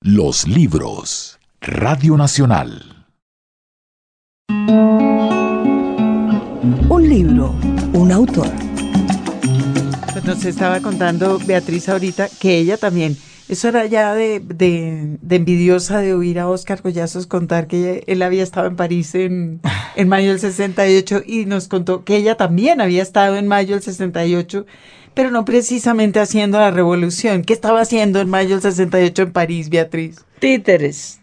Los libros. Radio Nacional. Un libro, un autor. Pues nos estaba contando Beatriz ahorita que ella también, eso era ya de, de, de envidiosa de oír a Oscar Collazos contar que él había estado en París en, en mayo del 68 y nos contó que ella también había estado en mayo del 68 pero no precisamente haciendo la revolución. ¿Qué estaba haciendo en mayo del 68 en París, Beatriz? Títeres.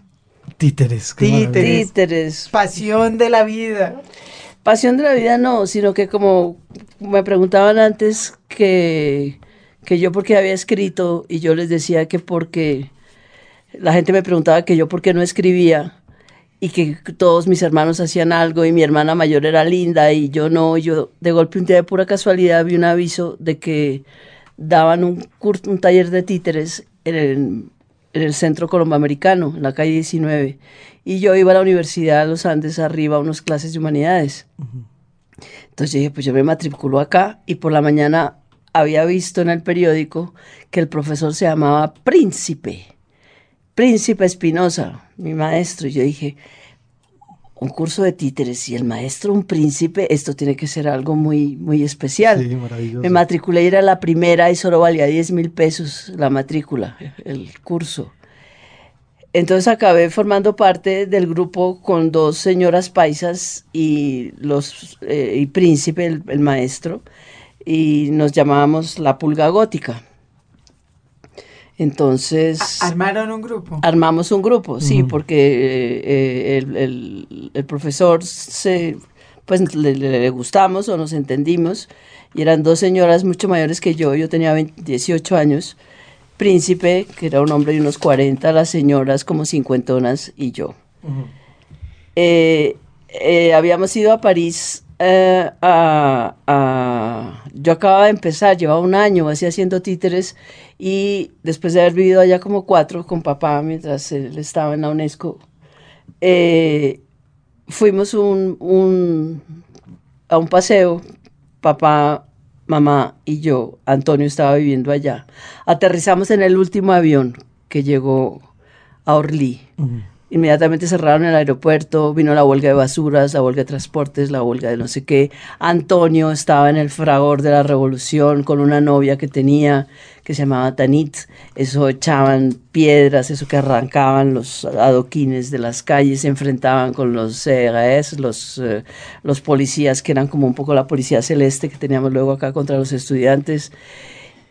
Títeres. qué Títeres. Títeres. Pasión de la vida. Pasión de la vida no, sino que como me preguntaban antes que, que yo por qué había escrito y yo les decía que porque la gente me preguntaba que yo por qué no escribía y que todos mis hermanos hacían algo y mi hermana mayor era linda y yo no, yo de golpe un día de pura casualidad vi un aviso de que daban un, cur- un taller de títeres en el, en el centro colomboamericano, en la calle 19. Y yo iba a la Universidad de los Andes arriba a unas clases de humanidades. Entonces yo dije, pues yo me matriculo acá y por la mañana había visto en el periódico que el profesor se llamaba Príncipe. Príncipe Espinosa, mi maestro. Y yo dije, un curso de títeres y el maestro un príncipe, esto tiene que ser algo muy, muy especial. Sí, maravilloso. Me matriculé y era la primera y solo valía 10 mil pesos la matrícula, el curso. Entonces acabé formando parte del grupo con dos señoras paisas y los eh, y príncipe, el, el maestro, y nos llamábamos la pulga gótica. Entonces Armaron un grupo. armamos un grupo, sí, porque eh, eh, el, el- el profesor se, pues le, le- le gustamos o nos entendimos y eran dos señoras mucho mayores que yo, yo tenía 20 18 años, Príncipe, que era un hombre de unos 40, las señoras como cincuentonas y yo. Eh, eh, habíamos ido a París. eh, a, a- yo acababa de empezar, llevaba un año así haciendo títeres y después de haber vivido allá como cuatro con papá mientras él estaba en la UNESCO, eh, fuimos un, un- a un paseo, papá, mamá y yo, Antonio estaba viviendo allá. Aterrizamos en el último avión que llegó a Orly. Inmediatamente cerraron el aeropuerto, vino la huelga de basuras, la huelga de transportes, la huelga de no sé qué. Antonio estaba en el fragor de la revolución con una novia que tenía que se llamaba Tanit. Eso echaban piedras, eso que arrancaban los adoquines de las calles, se enfrentaban con los CRS, los, eh, los policías que eran como un poco la policía celeste que teníamos luego acá contra los estudiantes.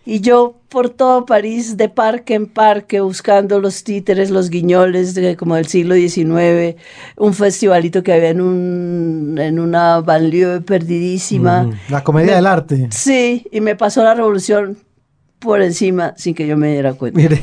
Y yo por todo París, de parque en parque, buscando los títeres, los guiñoles de, como del siglo XIX, un festivalito que había en, un, en una banlieue perdidísima. Ujú. La comedia Me- del arte. Sí, y me pasó la revolución por encima sin que yo me diera cuenta. Mire,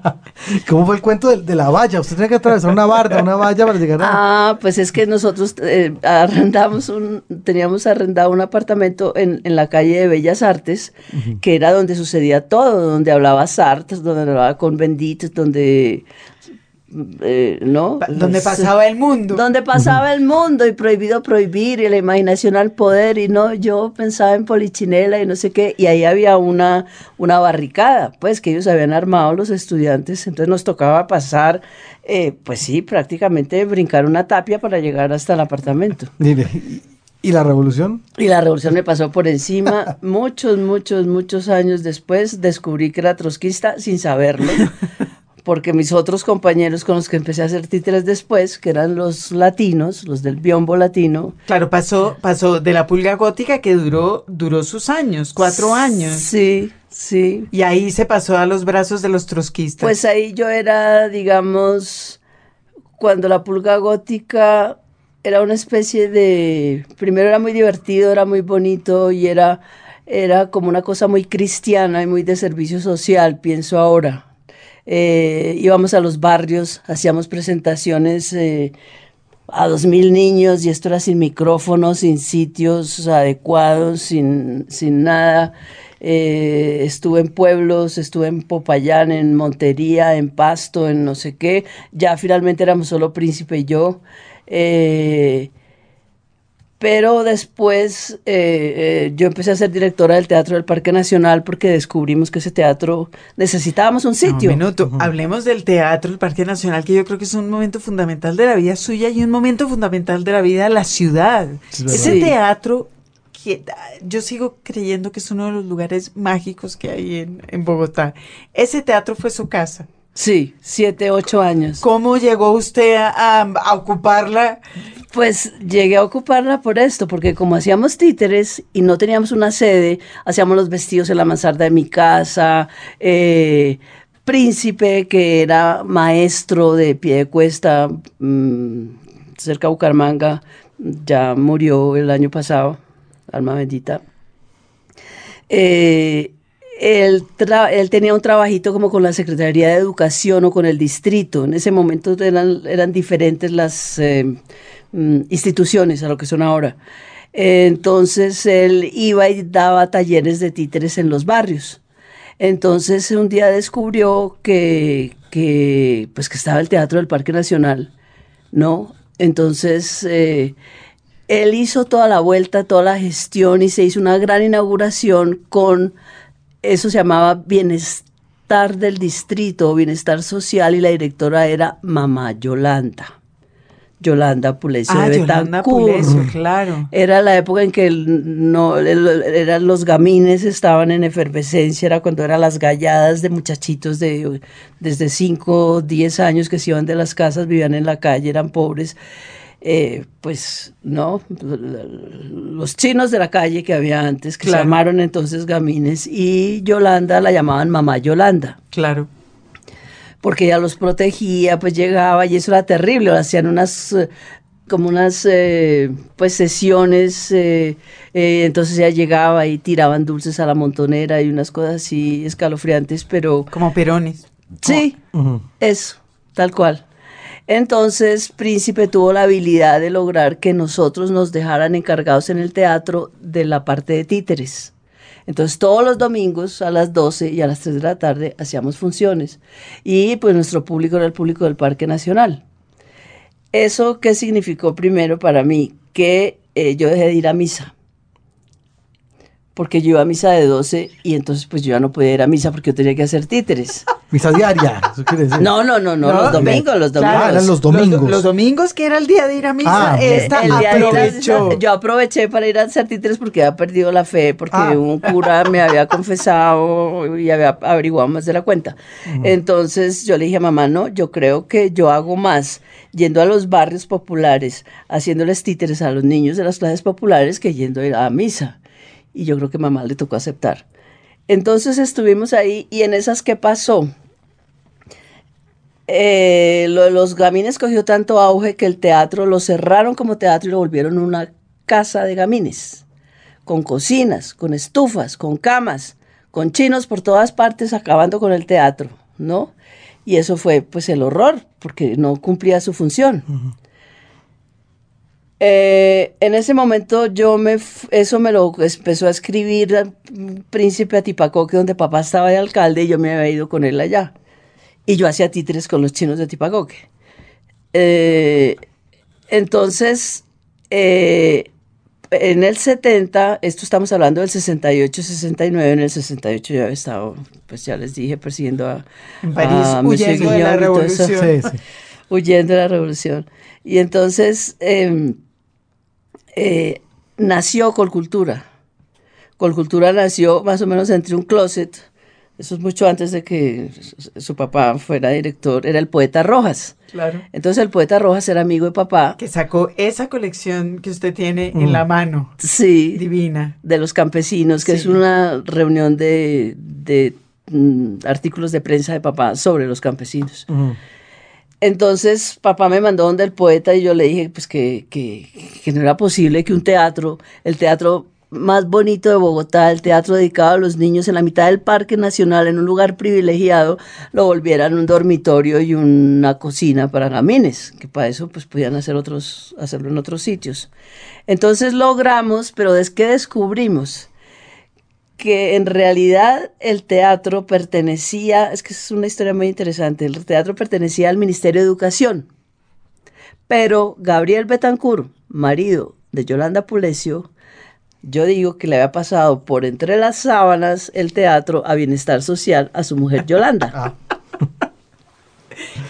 ¿cómo fue el cuento de, de la valla? Usted tenía que atravesar una barda, una valla para llegar a... Ah, pues es que nosotros eh, arrendamos un, teníamos arrendado un apartamento en, en la calle de Bellas Artes, que era donde sucedía todo, donde hablaba Sartre, donde hablaba con Bendit, donde eh, ¿no? Donde pasaba el mundo. donde pasaba el mundo y prohibido prohibir y la imaginación al poder y no, yo pensaba en Polichinela y no sé qué, y ahí había una, una barricada, pues que ellos habían armado los estudiantes, entonces nos tocaba pasar, eh, pues sí, prácticamente brincar una tapia para llegar hasta el apartamento. ¿y, y la revolución? Y la revolución me pasó por encima. Muchos, muchos, muchos años después descubrí que era trotskista sin saberlo. Porque mis otros compañeros con los que empecé a hacer títeres después, que eran los latinos, los del biombo latino. Claro, pasó, pasó de la pulga gótica que duró, duró sus años, cuatro años. Sí, sí. Y ahí se pasó a los brazos de los trotskistas. Pues ahí yo era, digamos, cuando la pulga gótica era una especie de, primero era muy divertido, era muy bonito y era, era como una cosa muy cristiana y muy de servicio social, pienso ahora. Eh, íbamos a los barrios, hacíamos presentaciones eh, a dos mil niños y esto era sin micrófonos, sin sitios adecuados, sin, sin nada. Eh, estuve en pueblos, estuve en Popayán, en Montería, en Pasto, en no sé qué. Ya finalmente éramos solo Príncipe y yo. Eh, pero después eh, eh, yo empecé a ser directora del Teatro del Parque Nacional porque descubrimos que ese teatro necesitábamos un sitio. un minuto. Hablemos del teatro del Parque Nacional, que yo creo que es un momento fundamental de la vida suya y un momento fundamental de la vida de la ciudad. Es Ese teatro, que ah, yo sigo creyendo que es uno de los lugares mágicos que hay en, en Bogotá. Ese teatro fue su casa. Sí, siete, ocho años. ¿Cómo llegó usted a, a ocuparla? Pues llegué a ocuparla por esto, porque como hacíamos títeres y no teníamos una sede, hacíamos los vestidos en la mansarda de mi casa. eh, Príncipe, que era maestro de pie de cuesta mm, cerca de Bucaramanga, ya murió el año pasado, alma bendita. Eh, él, tenía un trabajito como con la Secretaría de Educación o con el distrito. En ese momento eran, eran diferentes las eh, mm, instituciones a lo que son ahora. Entonces él iba y daba talleres de títeres en los barrios. Entonces un día descubrió que, que, pues, que estaba el Teatro del Parque Nacional, ¿no? Entonces eh, él hizo toda la vuelta, toda la gestión y se hizo una gran inauguración con, eso se llamaba Bienestar del Distrito, Bienestar Social, y la directora era Mamá Yolanda. Yolanda Pulecio Ah, de Yolanda. Pulecio, claro. Era la época en que el- no, el- eran los gamines estaban en efervescencia, era cuando eran las galladas de muchachitos de desde 5, 10 años que se iban de las casas, vivían en la calle, eran pobres. Eh, pues no, los chinos de la calle que había antes, que Claro. se llamaron entonces gamines, y Yolanda la llamaban mamá Yolanda Claro. Porque ella los protegía, pues llegaba y eso era terrible, hacían unas eh, como unas eh, pues sesiones, eh, eh, entonces ella llegaba y tiraban dulces a la montonera y unas cosas así escalofriantes, pero Como perones. sí, eso, tal cual. Entonces, Príncipe tuvo la habilidad de lograr que nosotros nos dejaran encargados en el teatro de la parte de títeres. Entonces, todos los domingos a las 12 y a las 3 de la tarde hacíamos funciones. Y pues nuestro público era el público del Parque Nacional. ¿Eso qué significó primero para mí? Que eh, yo dejé de ir a misa. Porque yo iba a misa de 12 y entonces pues yo ya no podía ir a misa porque yo tenía que hacer títeres. Misa diaria, eso quiere decir. No, no, no, no, No, los domingos, los domingos. Ah, eran los domingos. los domingos, que era el día de ir a misa, Ah, esta el día de ir a yo aproveché para ir a hacer títeres porque había perdido la fe, porque Ah. un cura me había confesado y había averiguado más de la cuenta. Entonces yo le dije a mamá, no, yo creo que yo hago más yendo a los barrios populares, haciéndoles títeres a los niños de las clases populares que yendo a ir a misa. Y yo creo que mamá le tocó aceptar. Entonces estuvimos ahí y en esas, ¿qué pasó? Eh, los gamines cogió tanto auge que el teatro lo cerraron como teatro y lo volvieron una casa de gamines, con cocinas, con estufas, con camas, con chinos por todas partes, acabando con el teatro, ¿no? Y eso fue pues el horror, porque no cumplía su función. Eh, en ese momento yo me, f- eso me lo empezó a escribir el Príncipe Atipacoque, donde papá estaba de alcalde y yo me había ido con él allá. Y yo hacía títeres con los chinos de Tipacoque. Eh, entonces, eh, en el 70, esto estamos hablando del 68, 69, en el 68 yo había estado, pues ya les dije, persiguiendo a, En París, a Monsieur huyendo de la Guignol y todo eso revolución. Sí, sí. huyendo de la revolución. Y entonces eh, eh, nació Colcultura. Colcultura nació más o menos entre un closet, eso es mucho antes de que su- papá fuera director, era el poeta Rojas. Claro. Entonces el poeta Rojas era amigo de papá, Que sacó esa colección que usted tiene Mm. en la mano. sí, Divina. de los campesinos, que Sí. es una reunión de, de, mm, artículos de prensa de papá sobre los campesinos. Ujú. Entonces papá me mandó donde el poeta y yo le dije pues que, que, no era posible que un teatro, el teatro más bonito de Bogotá, el teatro dedicado a los niños en la mitad del Parque Nacional, en un lugar privilegiado, lo volvieran un dormitorio y una cocina para gamines, que para eso pues podían hacer otros, hacerlo en otros sitios. Entonces logramos, pero es que descubrimos que en realidad el teatro pertenecía, es que es una historia muy interesante, el teatro pertenecía al Ministerio de Educación, pero Gabriel Betancourt, marido de Yolanda Pulecio, yo digo que le había pasado por entre las sábanas el teatro a bienestar social a su mujer Yolanda. Ah,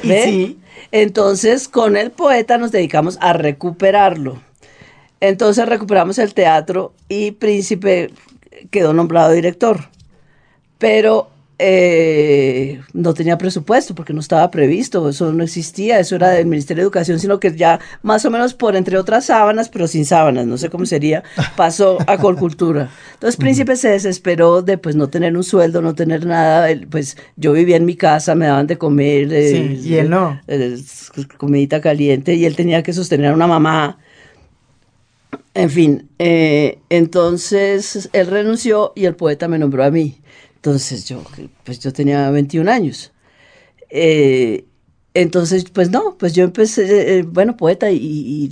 sí. Entonces, con el poeta nos dedicamos a recuperarlo. Entonces recuperamos el teatro y Príncipe quedó nombrado director. Pero eh, no tenía presupuesto porque no estaba previsto, eso no existía, eso era del Ministerio de Educación, sino que ya más o menos por entre otras sábanas, pero sin sábanas, no sé cómo sería, pasó a Colcultura. Entonces Príncipe se desesperó de pues no tener un sueldo, no tener nada, pues yo vivía en mi casa, me daban de comer, eh, Sí, y él no. eh, comidita caliente y él tenía que sostener a una mamá. En fin, eh, entonces él renunció y el poeta me nombró a mí. Entonces yo, pues yo tenía 21 años. Eh, entonces, pues no, pues yo empecé, eh, bueno, poeta, y,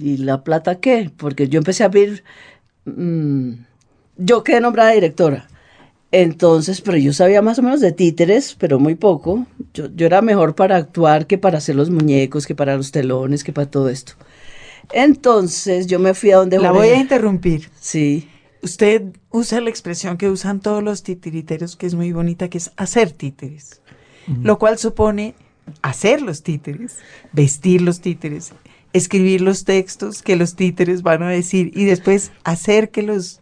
y- la plata qué? Porque yo empecé a ver, mm, yo quedé nombrada directora. Entonces, pero yo sabía más o menos de títeres, pero muy poco. Yo, yo era mejor para actuar que para hacer los muñecos, que para los telones, que para todo esto. Entonces, yo me fui a donde La voy a interrumpir. Sí. Usted usa la expresión que usan todos los titiriteros, que es muy bonita, que es hacer títeres. Lo cual supone hacer los títeres, vestir los títeres, escribir los textos que los títeres van a decir y después hacer que los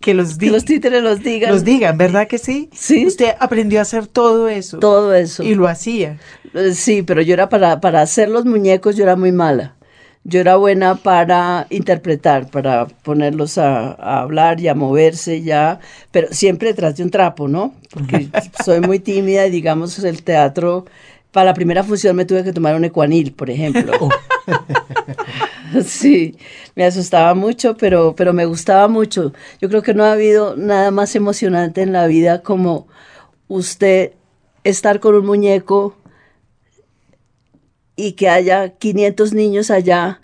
que los, Que los títeres los digan. los digan, ¿verdad que sí? Sí. Usted aprendió a hacer todo eso. Todo eso. Y lo hacía. Sí, pero yo era para, para hacer los muñecos, yo era muy mala. Yo era buena para interpretar, para ponerlos a, a hablar y a moverse ya, pero siempre detrás de un trapo, ¿no? Porque soy muy tímida y digamos el teatro, para la primera función me tuve que tomar un ecuanil, por ejemplo. Sí, me asustaba mucho, pero, pero me gustaba mucho. Yo creo que no ha habido nada más emocionante en la vida como usted estar con un muñeco y que haya 500 niños allá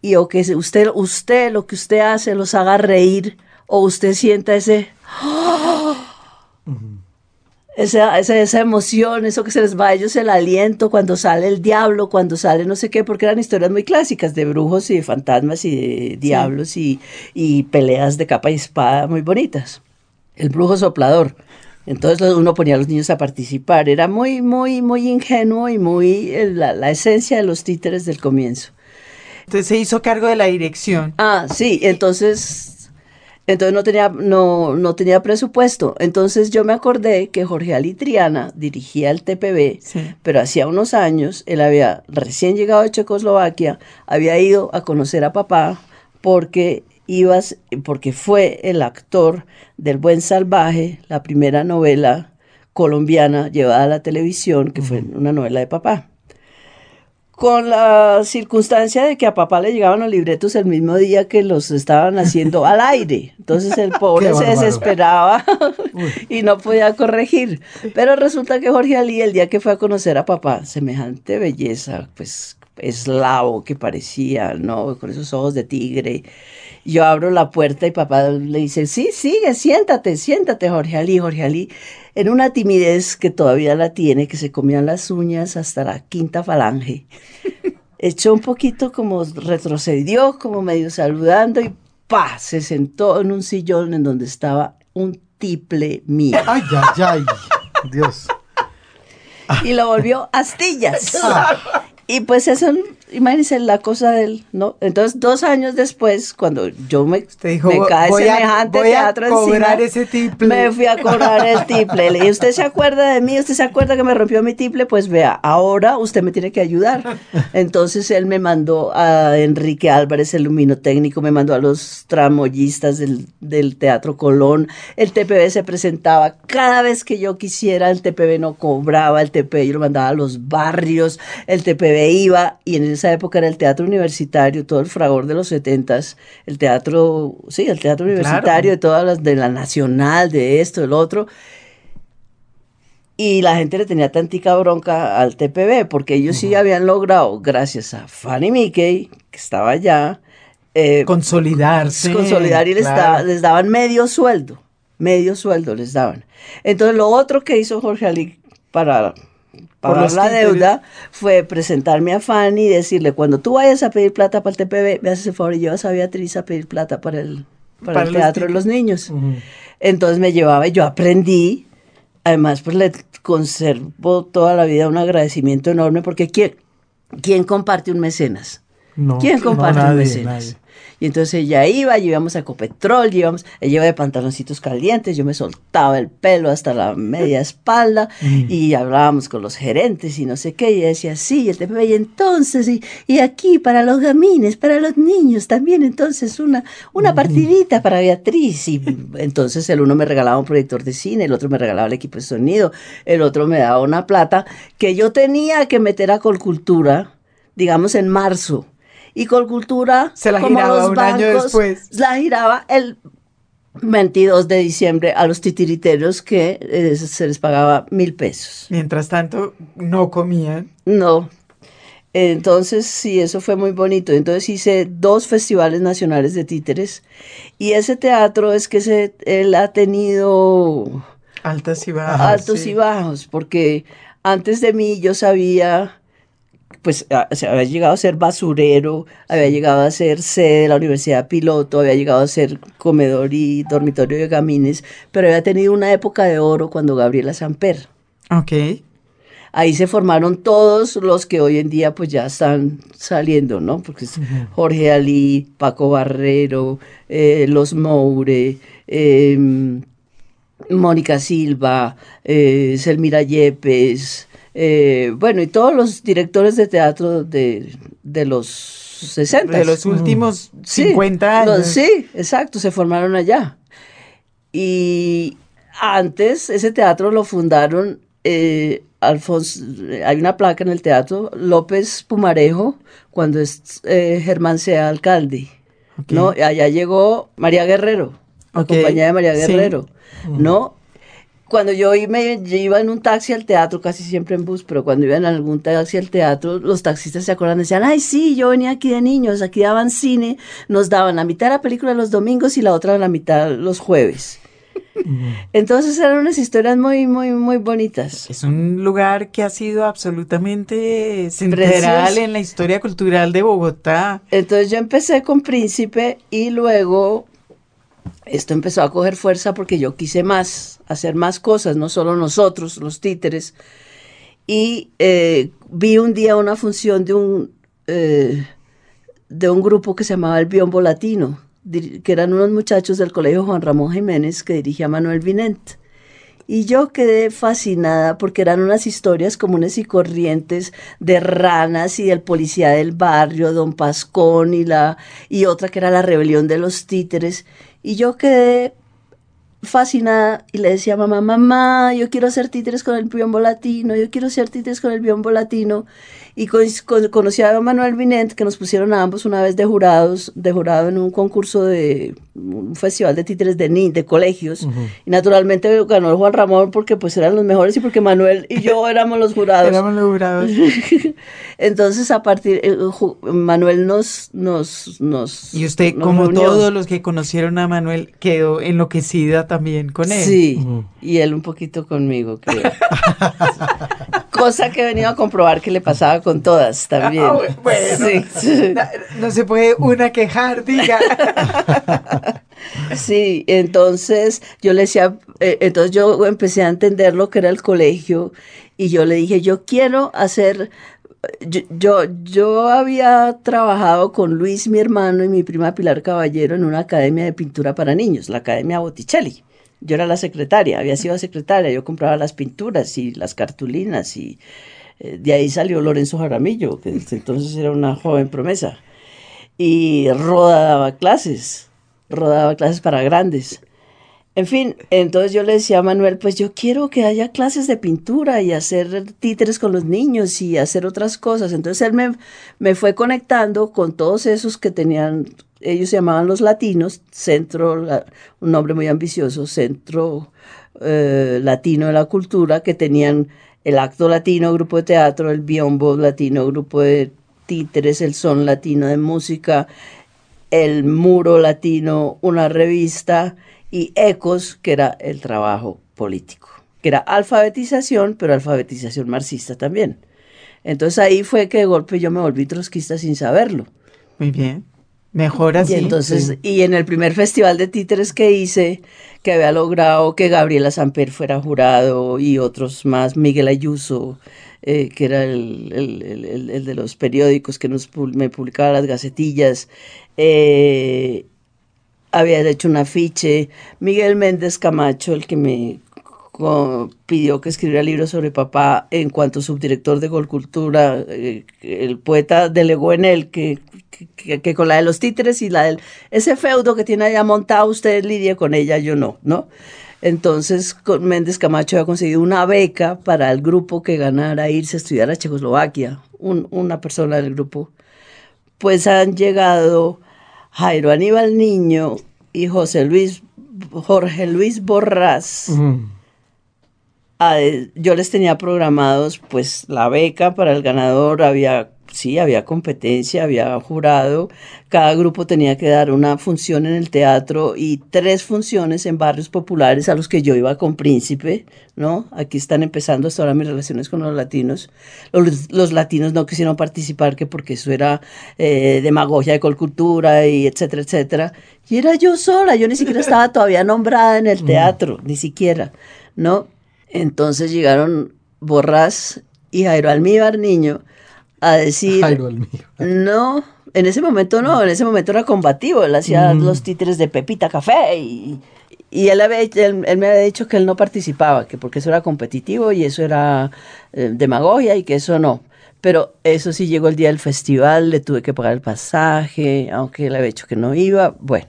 y o que usted, usted lo que usted hace los haga reír o usted sienta ese esa, esa, esa emoción, eso que se les va a ellos el aliento cuando sale el diablo, cuando sale no sé qué, porque eran historias muy clásicas de brujos y de fantasmas y de diablos y, y peleas de capa y espada muy bonitas. El brujo soplador. Entonces uno ponía a los niños a participar. Era muy, muy, muy ingenuo y muy eh, la, la esencia de los títeres del comienzo. Entonces se hizo cargo de la dirección. Ah, sí, entonces, entonces no tenía, no, no tenía presupuesto. Entonces yo me acordé que Jorge Ali Triana dirigía el TPB, Sí. pero hacía unos años él había recién llegado de Checoslovaquia, había ido a conocer a papá porque ibas, porque fue el actor del Buen Salvaje, la primera novela colombiana llevada a la televisión, que fue una novela de papá con la circunstancia de que a papá le llegaban los libretos el mismo día que los estaban haciendo al aire. Entonces el pobre se bárbaro. desesperaba y no podía corregir. Pero resulta que Jorge Ali, el día que fue a conocer a papá, semejante belleza, pues eslavo que parecía, ¿no? Con esos ojos de tigre. Yo abro la puerta y papá le dice, sí, sigue, siéntate, siéntate, Jorge Ali, Jorge Ali, en una timidez que todavía la tiene, que se comían las uñas hasta la quinta falange. Echó un poquito como retrocedió, como medio saludando y ¡pa! Se sentó en un sillón en donde estaba un tiple mío Ay, ay, ay. Dios. y lo volvió astillas. Y pues eso, imagínense la cosa del, ¿no? Entonces, dos años después, cuando yo me, Usted dijo, me "Voy- cae voy a- semejante voy a teatro cobrar encima, ese tiple". me fui a cobrar el tiple. Le dije, ¿usted se acuerda de mí? ¿Usted se acuerda que me rompió mi tiple? Pues vea, ahora usted me tiene que ayudar. Entonces, él me mandó a Enrique Álvarez, el luminotécnico, me mandó a los tramoyistas del, del Teatro Colón. El TPB se presentaba cada vez que yo quisiera, el TPB no cobraba, el TPB yo lo mandaba a los barrios, el TPB iba, y en esa época era el teatro universitario, todo el fragor de los setentas, el teatro, sí, el teatro universitario, de todas las, de la nacional, de esto, del otro. Y la gente le tenía tantica bronca al TPB, porque ellos sí habían logrado, gracias a Fanny Mickey, que estaba allá, eh, Consolidarse. consolidar y les, claro. daba- les daban medio sueldo, medio sueldo les daban. Entonces lo otro que hizo Jorge Ali para pagar la deuda fue presentarme a Fanny y decirle, cuando tú vayas a pedir plata para el TPB, me haces el favor y llevas a Beatriz a pedir plata para el, para Para el teatro de los niños. Entonces me llevaba y yo aprendí. Además, pues le conservo toda la vida un agradecimiento enorme porque ¿quién, quién comparte un mecenas? No, ¿Quién no, comparte un mecenas? nadie. Y entonces ella iba, íbamos a Ecopetrol, íbamos, ella iba de pantaloncitos calientes, yo me soltaba el pelo hasta la media espalda y hablábamos con los gerentes y no sé qué, y ella decía, sí, el TPB, y entonces, y, y aquí para los gamines, para los niños también, entonces una, una partidita para Beatriz. Y entonces el uno me regalaba un proyector de cine, el otro me regalaba el equipo de sonido, el otro me daba una plata que yo tenía que meter a Colcultura, digamos en marzo. Y Colcultura, Se la como giraba los un año bancos, después. La giraba el 22 de diciembre a los titiriteros que eh, se les pagaba mil pesos. Mientras tanto, no comían. No. Entonces, sí, eso fue muy bonito. Entonces hice dos festivales nacionales de títeres y ese teatro es que se, él ha tenido Altas y bajas. altos sí. y bajos, porque antes de mí yo sabía, pues a- o sea, había llegado a ser basurero, había llegado a ser sede de la Universidad Piloto, había llegado a ser comedor y dormitorio de gamines, pero había tenido una época de oro cuando Gabriela Samper. Ok. Ahí se formaron todos los que hoy en día pues ya están saliendo, ¿no? Porque es Jorge Ali, Paco Barrero, eh, Los Moure, eh, Mónica Silva, eh, Selmira Yepes, eh, bueno, y todos los directores de teatro de, de los 60. De los últimos Sí, 50 años. los- sí, exacto, se formaron allá. Y antes ese teatro lo fundaron eh, Alfonso, hay una placa en el teatro, López Pumarejo, cuando es, eh, Germán sea alcalde. ¿no? Allá llegó María Guerrero, la compañía de María sí. Guerrero, ¿no? Cuando yo me, yo iba en un taxi al teatro, casi siempre en bus, pero cuando iba en algún taxi al teatro, los taxistas se acuerdan, decían, ay, sí, yo venía aquí de niños, aquí daban cine, nos daban la mitad de la película los domingos y la otra la mitad los jueves. Entonces eran unas historias muy, muy, muy bonitas. Es un lugar que ha sido absolutamente central en la historia cultural de Bogotá. Entonces yo empecé con Príncipe y luego esto empezó a coger fuerza porque yo quise más, hacer más cosas, no solo nosotros, los títeres. Y eh, vi un día una función de un, eh, de un grupo que se llamaba el Biombo Latino, que eran unos muchachos del colegio Juan Ramón Jiménez que dirigía Manuel Vinent. Y yo quedé fascinada porque eran unas historias comunes y corrientes de ranas y del policía del barrio, don Pascón y la y otra que era la rebelión de los títeres. Y yo quedé fascinada y le decía a mamá, mamá, yo quiero hacer títeres con el biombo latino, yo quiero hacer títeres con el biombo latino. Y con- con- conocí a Manuel Vinent, que nos pusieron a ambos una vez de jurados, de jurado en un concurso de un festival de títeres de, ni, de colegios. Y naturalmente ganó el Juan Ramón porque pues eran los mejores y porque Manuel y yo éramos los jurados. Éramos los jurados. Entonces a partir, eh, Manuel nos, nos, nos Y usted, nos como reunió. todos los que conocieron a Manuel, quedó enloquecida también con él. Sí, Ujú. y él un poquito conmigo, creo. Cosa que he venido a comprobar que le pasaba con todas también. Ah, bu- bueno. Sí, sí. No, no se puede una quejar, diga. Sí, entonces yo le decía, eh, entonces yo empecé a entender lo que era el colegio y yo le dije, yo quiero hacer, yo, yo, yo había trabajado con Luis, mi hermano, y mi prima Pilar Caballero en una academia de pintura para niños, la Academia Botticelli. Yo era la secretaria, había sido secretaria, yo compraba las pinturas y las cartulinas y eh, de ahí salió Lorenzo Jaramillo, que entonces era una joven promesa. Y Roda daba clases, Roda daba clases para grandes. En fin, entonces yo le decía a Manuel, pues yo quiero que haya clases de pintura y hacer títeres con los niños y hacer otras cosas. Entonces él me, me fue conectando con todos esos que tenían, ellos se llamaban los latinos, Centro, un nombre muy ambicioso, Centro eh, Latino de la Cultura, que tenían el Acto Latino, grupo de teatro, el Biombo Latino, grupo de títeres, el Son Latino de música, el Muro Latino, una revista, y Ecos, que era el trabajo político. que era alfabetización, pero alfabetización marxista también. Entonces ahí fue que de golpe yo me volví trotskista sin saberlo. Muy bien. Mejor así. Y entonces, sí. y en el primer festival de títeres que hice, que había logrado que Gabriela Samper fuera jurado y otros más, Miguel Ayuso, eh, que era el, el- el- de los periódicos que nos, me publicaba las gacetillas, eh, había hecho un afiche, Miguel Méndez Camacho, el que me pidió que escribiera libros sobre papá en cuanto subdirector de Golcultura, eh, el poeta delegó en él que, que, que con la de los títeres y la del ese feudo que tiene allá montado, usted lidie con ella, yo no, ¿no? Entonces con Méndez Camacho había conseguido una beca para el grupo que ganara irse a estudiar a Checoslovaquia, un- una persona del grupo. Pues han llegado Jairo Aníbal Niño y José Luis, Jorge Luis Borrás. A- yo les tenía programados pues la beca para el ganador, había sí, había competencia, había jurado, cada grupo tenía que dar una función en el teatro y tres funciones en barrios populares a los que yo iba con Príncipe, ¿no? Aquí están empezando hasta ahora mis relaciones con los latinos. Los, los latinos no quisieron participar que porque eso era eh, demagogia de cultura y etcétera, etcétera. Y era yo sola, yo ni siquiera estaba todavía nombrada en el teatro, ni siquiera, ¿no? Entonces llegaron Borrás y Jairo Almíbar Niño a decir, Jairo mío. no, en ese momento no, en ese momento era combativo, él hacía los títeres de Pepita Café y, y él, había- él, él me había dicho que él no participaba, que porque eso era competitivo y eso era eh, demagogia y que eso no. Pero eso sí llegó el día del festival, le tuve que pagar el pasaje, aunque él había dicho que no iba, bueno,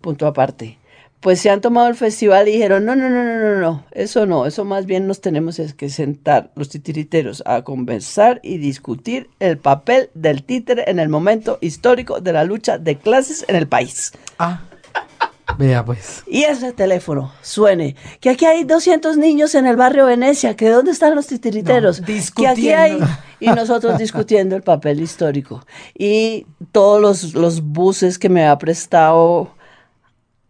punto aparte. Pues se han tomado el festival y dijeron, no, no, no, no, no, no, eso no, eso más bien nos tenemos es que sentar los titiriteros a conversar y discutir el papel del títere en el momento histórico de la lucha de clases en el país. Ah. Vea pues. Y ese teléfono suene, que aquí hay 200 niños en el barrio Venecia, que dónde están los titiriteros, No, que aquí hay, discutiendo. y nosotros discutiendo el papel histórico. Y todos los, los buses que me ha prestado,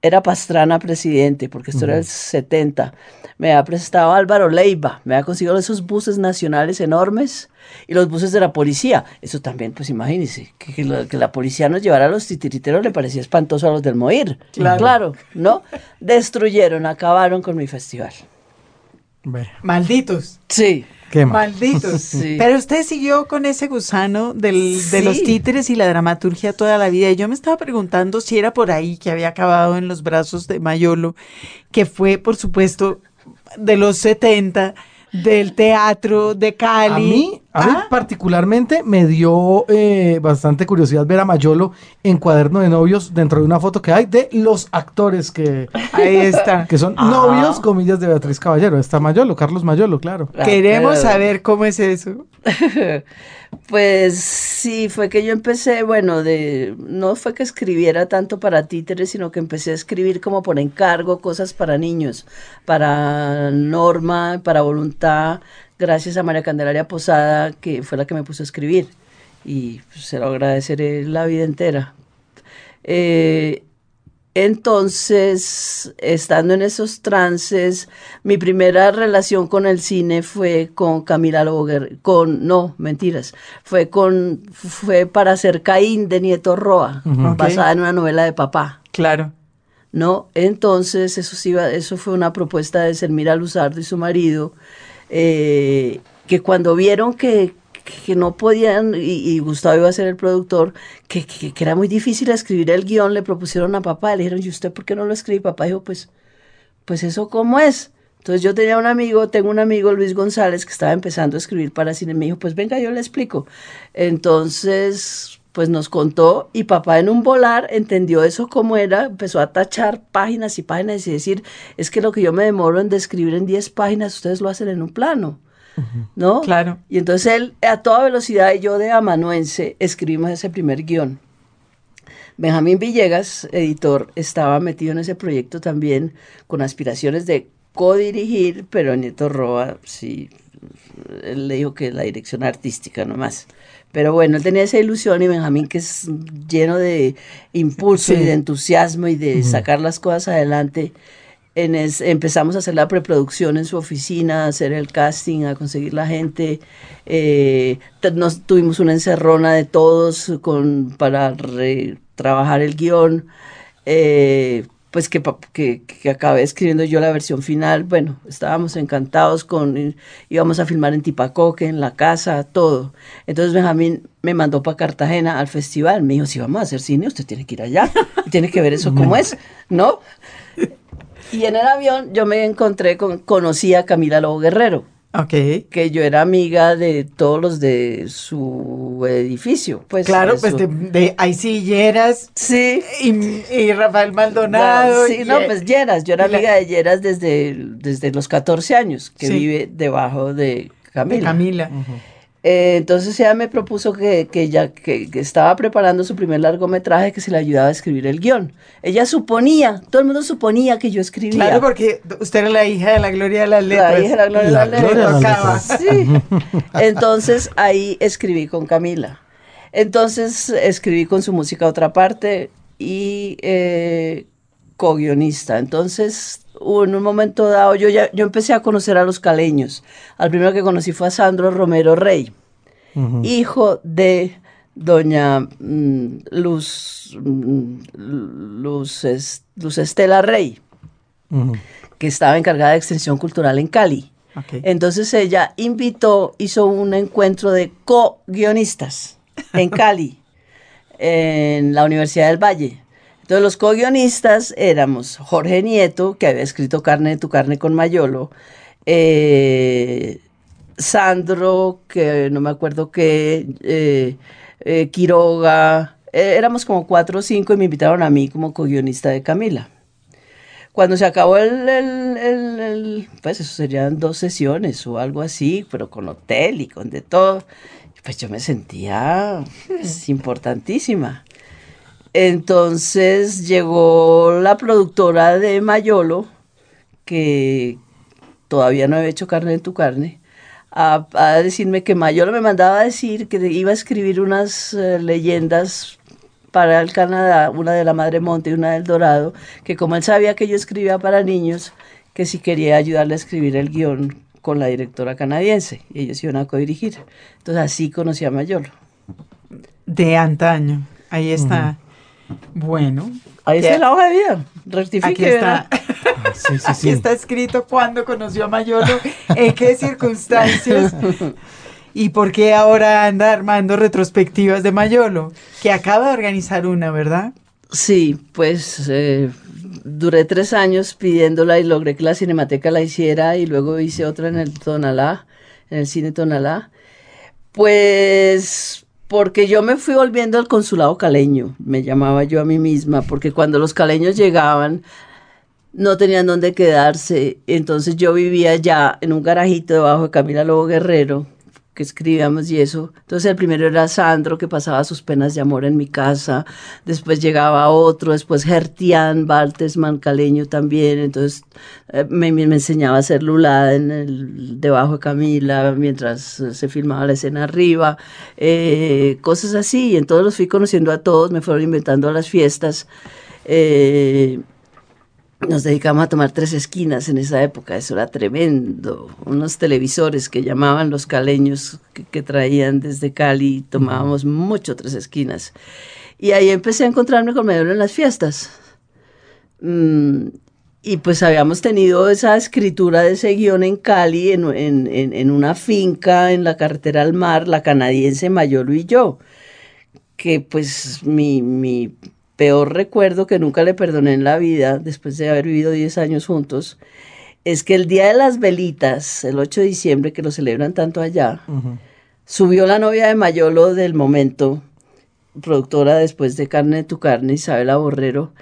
era Pastrana presidente, porque esto era el 70, me ha prestado Álvaro Leiva, me ha conseguido esos buses nacionales enormes y los buses de la policía. Eso también, pues imagínense, que, que la, que la policía nos llevara a los titiriteros le parecía espantoso a los del Moir. Claro. claro, ¿no? Destruyeron, acabaron con mi festival. Malditos. Sí. Qué mal. Malditos. Sí. Pero usted siguió con ese gusano del, de Sí. los títeres y la dramaturgia toda la vida. Y yo me estaba preguntando si era por ahí que había acabado en los brazos de Mayolo, que fue, por supuesto, de los 70, del teatro de Cali. A mí, a mí Ah, particularmente me dio eh, bastante curiosidad ver a Mayolo en cuaderno de novios dentro de una foto que hay de los actores que, ahí está. que son Ah. novios, comillas, de Beatriz Caballero. Está Mayolo, Carlos Mayolo, claro. Queremos Ah, saber cómo es eso. Pues sí, fue que yo empecé, bueno, de no fue que escribiera tanto para títeres, sino que empecé a escribir como por encargo cosas para niños, para Norma, para Voluntad, gracias a María Candelaria Posada, que fue la que me puso a escribir. Y pues, se lo agradeceré la vida entera. Eh, entonces, estando en esos trances, mi primera relación con el cine fue con Camila Guerrero, con, no, mentiras, fue con, fue para hacer Caín de Nieto Roa, basada en una novela de papá. Claro. ¿no? Entonces, eso, sí eso fue una propuesta de Selmira Luzardo y su marido, eh, que cuando vieron que, que no podían, y, Gustavo iba a ser el productor, que, que- que era muy difícil escribir el guion, le propusieron a papá, le dijeron, ¿y usted por qué no lo escribe? Papá dijo, pues, pues eso cómo es. Entonces yo tenía un amigo, tengo un amigo, Luis González, que estaba empezando a escribir para cine, me dijo, pues venga, yo le explico. Entonces, pues nos contó y papá en un volar entendió eso como era, empezó a tachar páginas y páginas y decir, es que lo que yo me demoro en describir en 10 páginas, ustedes lo hacen en un plano. ¿No? Claro. Y entonces él, a toda velocidad, y yo de amanuense, escribimos ese primer guion. Benjamín Villegas, editor, estaba metido en ese proyecto también con aspiraciones de codirigir, pero Nieto Roa sí, él le dijo que la dirección artística nomás. Pero bueno, él tenía esa ilusión y Benjamín que es lleno de impulso Sí. y de entusiasmo y de sacar las cosas adelante, En es- empezamos a hacer la preproducción en su oficina, a hacer el casting, a conseguir la gente. Eh, nos tuvimos una encerrona de todos con, para re- trabajar el guion. Eh, pues que, que, que acabé escribiendo yo la versión final. Bueno, estábamos encantados con, íbamos a filmar en Tipacoque, en la casa, todo. Entonces Benjamín me mandó para Cartagena al festival. Me dijo, si vamos a hacer cine, usted tiene que ir allá, tiene que ver eso como es, ¿no? Y en el avión yo me encontré con, conocí a Camila Lobo Guerrero, Ok. que yo era amiga de todos los de su edificio. Pues, Claro, de pues su- de, de ahí sí, Lleras Sí. y, y Rafael Maldonado. sí, y- no, pues Lleras, yo era la- amiga de Lleras desde, desde los 14 años, que Sí. vive debajo de de Camila. Camila. Eh, entonces ella me propuso que, que ella que, que estaba preparando su primer largometraje que se le ayudaba a escribir el guion. Ella suponía, todo el mundo suponía que yo escribía. Claro, porque usted era la hija de la gloria de las letras. La hija de la gloria de La las gloria de las letras. letras. Sí. Entonces ahí escribí con Camila. Entonces escribí con su música otra parte y eh, co-guionista. Entonces, en un momento dado, yo, ya, yo empecé a conocer a los caleños. Al primero que conocí fue a Sandro Romero Rey, hijo de doña mm, Luz, mm, Luz, Es- Luz Estela Rey, que estaba encargada de extensión cultural en Cali. Entonces ella invitó, hizo un encuentro de co-guionistas en Cali, en la Universidad del Valle. Entonces los co-guionistas éramos Jorge Nieto, que había escrito Carne de tu carne con Mayolo, eh, Sandro, que no me acuerdo qué, eh, eh, Quiroga, eh, éramos como cuatro o cinco y me invitaron a mí como co-guionista de Camila. Cuando se acabó el, el- el- el- pues eso serían dos sesiones o algo así, pero con hotel y con de todo, pues yo me sentía pues, importantísima. Entonces llegó la productora de Mayolo, que todavía no había hecho carne en tu carne, a, a decirme que Mayolo me mandaba a decir que iba a escribir unas eh, leyendas para el Canadá, una de la Madre Monte y una del Dorado, que como él sabía que yo escribía para niños, que si quería ayudarle a escribir el guion con la directora canadiense, y ellos iban a codirigir. Entonces así conocí a Mayolo. De antaño. Ahí está. Bueno. Ahí está la hoja de vida, rectifique. Aquí está. sí, Aquí sí. está escrito cuándo conoció a Mayolo, en qué circunstancias y por qué ahora anda armando retrospectivas de Mayolo, que acaba de organizar una, ¿verdad? Sí, pues eh, duré tres años pidiéndola y logré que la Cinemateca la hiciera y luego hice otra en el Tonalá, en el cine Tonalá. Pues porque yo me fui volviendo al consulado caleño, me llamaba yo a mí misma, porque cuando los caleños llegaban no tenían dónde quedarse, entonces yo vivía ya en un garajito debajo de Camila Lobo Guerrero, que escribíamos y eso. Entonces el primero era Sandro, que pasaba sus penas de amor en mi casa, después llegaba otro, después Gertián Baltesman, caleño también, entonces eh, me, me enseñaba a hacer lulada en el, debajo de Camila, mientras eh, se filmaba la escena arriba, eh, cosas así, y entonces los fui conociendo a todos, me fueron inventando a las fiestas. eh, nos dedicamos a tomar tres esquinas en esa época, eso era tremendo. Unos televisores que llamaban los caleños que, que traían desde Cali, tomábamos mucho tres esquinas. Y ahí empecé a encontrarme con Mayolo en las fiestas. Mm, y pues habíamos tenido esa escritura de ese guion en Cali, en, en- en- en una finca en la carretera al mar, la canadiense Mayolo y yo que pues mi, mi peor recuerdo que nunca le perdoné en la vida, después de haber vivido 10 años juntos, es que el día de las velitas, el 8 de diciembre, que lo celebran tanto allá, subió la novia de Mayolo del momento, productora después de Carne de tu Carne, Isabela Borrero,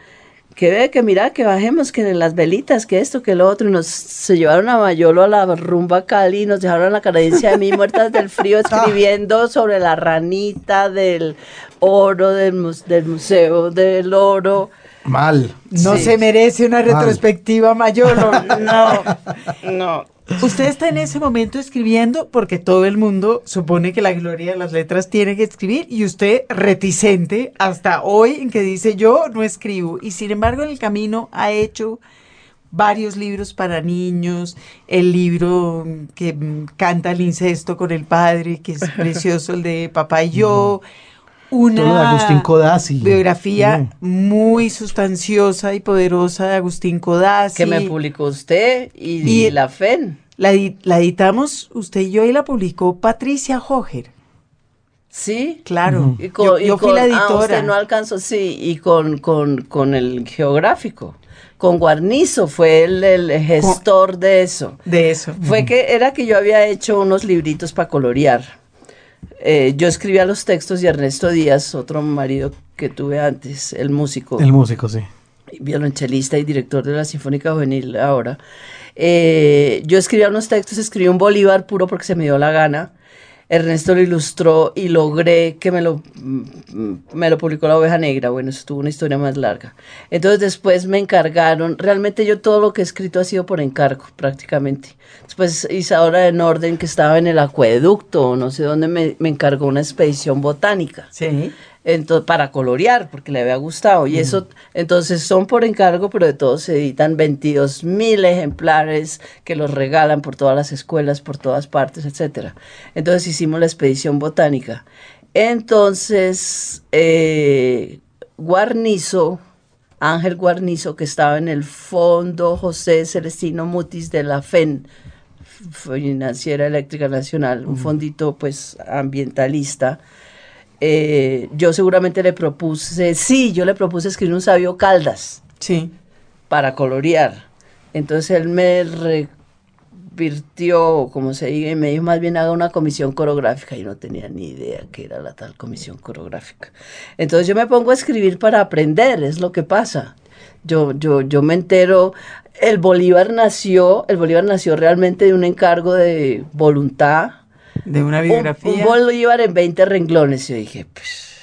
que ve que mira, que bajemos, que las velitas, que esto, que lo otro, y nos se llevaron a Mayolo a la rumba Cali, y nos dejaron a la cadencia de mí muertas del frío escribiendo sobre la ranita del oro, del, mus- del museo del oro. Mal. No Sí. se merece una Mal. retrospectiva Mayolo. No, no. Usted está en ese momento escribiendo porque todo el mundo supone que la gloria de las letras tiene que escribir y usted reticente hasta hoy en que dice yo no escribo y sin embargo en el camino ha hecho varios libros para niños, el libro que canta el incesto con el padre, que es precioso, el de Papá y yo. De Agustín Codazzi. biografía Mm. muy sustanciosa y poderosa de Agustín Codazzi. Que me publicó usted y, Y- la FEN. La, edi- la editamos usted y yo y la publicó Patricia Hoger. Sí. Claro. Y con, yo y yo fui con- la ah, editora. usted no alcanzó, sí, y con, con, con el geográfico. Con Guarnizo fue el, el gestor de eso. de eso. Fue que era que yo había hecho unos libritos para colorear. Eh, yo escribía los textos y Ernesto Díaz, otro marido que tuve antes, el músico, El músico, sí. violonchelista y director de la Sinfónica Juvenil ahora. eh, yo escribía unos textos, escribí un Bolívar puro porque se me dio la gana. Ernesto lo ilustró y logré que me lo, mm, me lo publicó la oveja negra. Bueno, eso tuvo una historia más larga. Entonces después me encargaron, realmente yo todo lo que he escrito ha sido por encargo prácticamente. Después Isadora de Norden, que estaba en el acueducto, no sé dónde, me, me encargó una expedición botánica Sí. Ento- para colorear, porque le había gustado. Y eso, entonces son por encargo, pero de todos se editan 22 mil ejemplares que los regalan por todas las escuelas, por todas partes, etcétera. Entonces hicimos la expedición botánica. Entonces, eh, Guarnizo, Ángel Guarnizo, que estaba en el fondo José Celestino Mutis de la FEN, Financiera Eléctrica Nacional, un fondito pues ambientalista, eh, yo seguramente le propuse, sí, yo le propuse escribir un sabio Caldas Sí. para colorear. Entonces él me revirtió, como se diga, y me dijo más bien haga una comisión coreográfica. Y no tenía ni idea que era la tal comisión coreográfica. Entonces yo me pongo a escribir para aprender, es lo que pasa. Yo, yo, yo me entero, el Bolívar nació, el Bolívar nació realmente de un encargo de voluntad, De una un, biografía. un Bolívar en 20 renglones. Y yo dije, pues,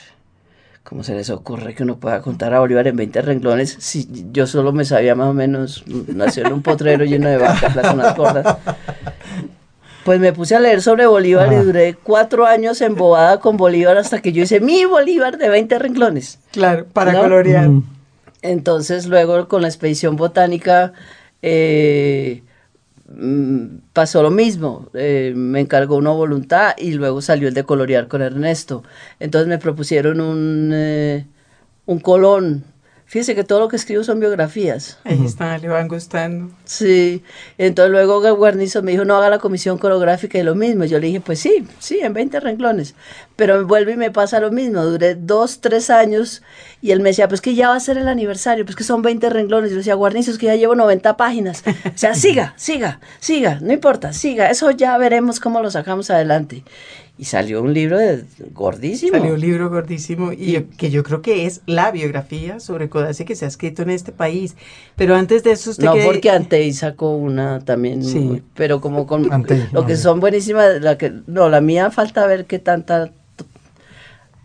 ¿cómo se les ocurre que uno pueda contar a Bolívar en 20 renglones si yo solo me sabía más o menos, nació en un potrero lleno de vacas, las unas gordas? Pues me puse a leer sobre Bolívar Ajá. y duré cuatro años embobada con Bolívar hasta que yo hice mi Bolívar de 20 renglones. Claro, para ¿No? colorear. Entonces luego con la expedición botánica eh, pasó lo mismo. Eh, me encargó una voluntad y luego salió el de colorear con Ernesto. Entonces me propusieron un, eh, un colón. Fíjese que todo lo que escribo son biografías. Ahí está, le van gustando. Sí, entonces luego Guarnizo me dijo, no haga la comisión coreográfica y lo mismo. Yo le dije, pues sí, sí, en 20 renglones. Pero me vuelve y me pasa lo mismo. Duré dos, tres años y él me decía, pues que ya va a ser el aniversario, pues que son 20 renglones. Yo le decía, Guarnizo, es que ya llevo 90 páginas. O sea, siga, siga, siga, no importa, siga. Eso ya veremos cómo lo sacamos adelante. Y salió un libro de, gordísimo. Salió un libro gordísimo y yo- que yo creo que es la biografía sobre Codazzi que se ha escrito en este país. Pero antes de eso usted No, cree- porque Antei sacó una también, Sí. muy- pero como con Antey, lo no, que son buenísimas, la que no, la mía falta ver qué tanta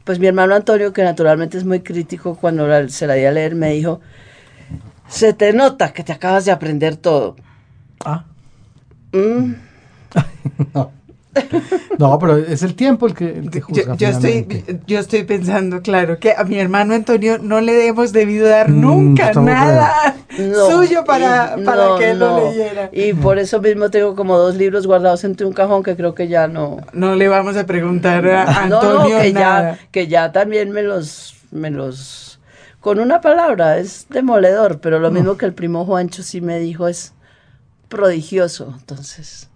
pues mi hermano Antonio, que naturalmente es muy crítico cuando la- se la di a leer, me dijo, se te nota que te acabas de aprender todo. Ah, Mm, no, pero es el tiempo el que, el que Yo, juzga yo estoy, yo estoy pensando, claro, que a mi hermano Antonio no le hemos debido dar Mm, nunca nada no, suyo para, y- para no, que él lo no. leyera. Y por eso mismo tengo como dos libros guardados entre un cajón que creo que ya no... No le vamos a preguntar a No, Antonio no, que nada. ya, que ya también me los, me los, con una palabra, es demoledor, pero lo mismo que el primo Juancho sí me dijo es prodigioso, entonces,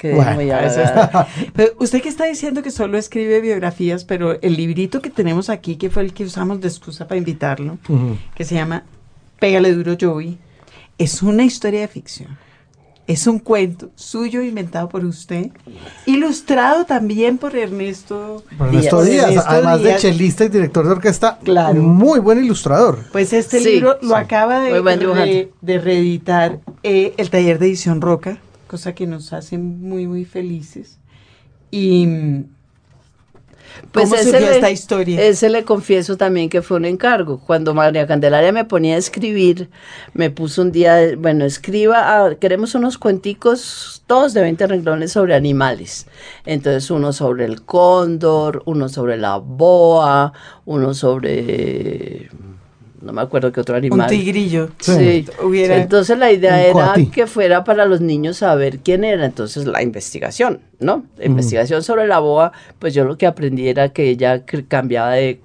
quedé Bueno, muy Pero usted que está diciendo que solo escribe biografías, pero el librito que tenemos aquí, que fue el que usamos de excusa para invitarlo, que se llama Pégale duro Joey, es una historia de ficción. Es un cuento suyo inventado por usted, ilustrado también por Ernesto. Por Ernesto Díaz. Díaz, Ernesto además de chelista y director de orquesta, Claro. muy buen ilustrador. Pues este Sí, libro lo sí. acaba re- de reeditar eh, el taller de edición Roca, cosa que nos hace muy, muy felices. Y mm, ¿cómo surgió le- esta historia? Ese le confieso también que fue un encargo. Cuando María Candelaria me ponía a escribir, me puso un día, bueno, escriba, ah, queremos unos cuenticos, todos de 20 renglones sobre animales. Entonces, uno sobre el cóndor, uno sobre la boa, uno sobre no me acuerdo qué otro Un animal. tigrillo. Sí. Hubiera- Entonces la idea Un era que fuera para los niños saber quién era. Entonces la investigación, ¿no? La investigación sobre la boa, pues yo lo que aprendí era que ella cambiaba de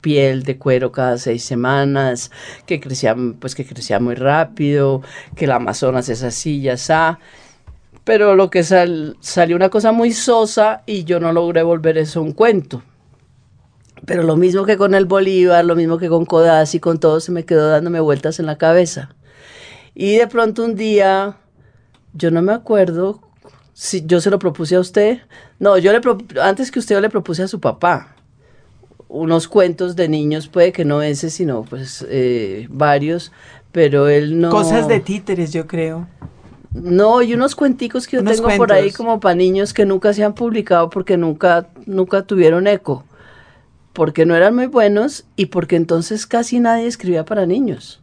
piel de cuero cada seis semanas, que crecía, pues que crecía muy rápido, que el Amazonas es así, ya está. Pero lo que sal- salió una cosa muy sosa y yo no logré volver eso un cuento. Pero lo mismo que con el Bolívar, lo mismo que con Codazzi, con todo, se me quedó dándome vueltas en la cabeza. Y de pronto un día, yo no me acuerdo si yo se lo propuse a usted. No, yo le antes que usted yo le propuse a su papá unos cuentos de niños, puede que no ese, sino pues eh, varios, pero él no... Cosas de títeres, yo creo. No, y unos cuenticos que yo Unos tengo por ahí como para niños que nunca se han publicado porque nunca, nunca tuvieron eco, porque no eran muy buenos y porque entonces casi nadie escribía para niños.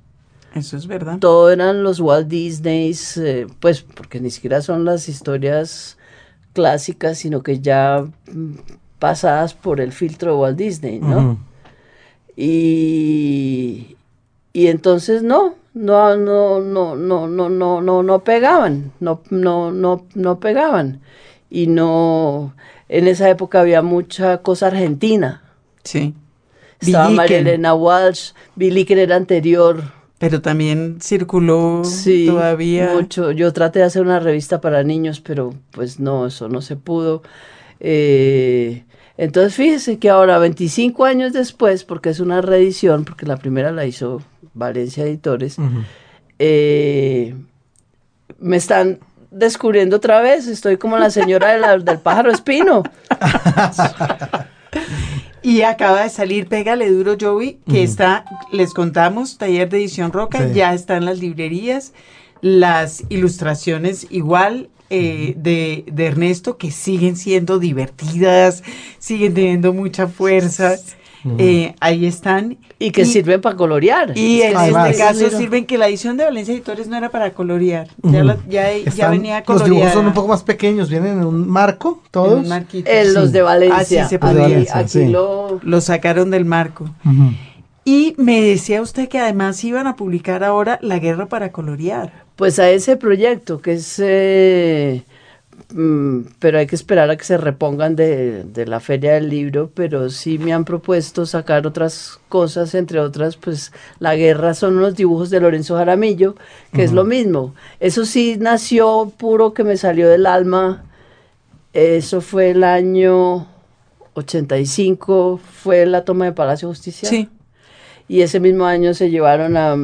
Eso es verdad. Todo eran los Walt Disneys, eh, pues porque ni siquiera son las historias clásicas, sino que ya mm, pasadas por el filtro de Walt Disney, ¿no? Ujú. y, y entonces no, no, no, no, no, no, no, no, no pegaban, no, no, no, no pegaban. Y no, en esa época había mucha cosa argentina. Sí. Estaba María. Elena Walsh, Billy que era anterior. Pero también circuló Sí, todavía. mucho. Yo traté de hacer una revista para niños, pero pues no, eso no se pudo. Eh, entonces fíjese que ahora, 25 años después, porque es una reedición, porque la primera la hizo Valencia Editores, eh, me están descubriendo otra vez. Estoy como la señora de la- del pájaro espino. Y acaba de salir Pégale Duro Joey, que está, les contamos, taller de edición roca, Sí. ya está en las librerías. Las ilustraciones igual eh, de, de Ernesto, que siguen siendo divertidas, siguen teniendo mucha fuerza. Eh, ahí están. Y que sirven para colorear. Y en Además. este caso Mira. sirven que la edición de Valencia Editores no era para colorear. Ya, la- ya, ya Están- venía Los coloreada. dibujos son un poco más pequeños, vienen en un marco, en todos. un marquito. Eh, los de Valencia. Ah, sí, se Aquí- podía. Valencia, aquí sí. lo... Lo sacaron del marco. Y me decía usted que además iban a publicar ahora La Guerra para Colorear. Pues a ese proyecto que es... eh, pero hay que esperar a que se repongan de, de la feria del libro, pero sí me han propuesto sacar otras cosas, entre otras, pues La Guerra son unos dibujos de Lorenzo Jaramillo, que es lo mismo. Eso sí nació puro que me salió del alma. Eso fue el año 85, fue la toma de Palacio Justicia. Y ese mismo año se llevaron a,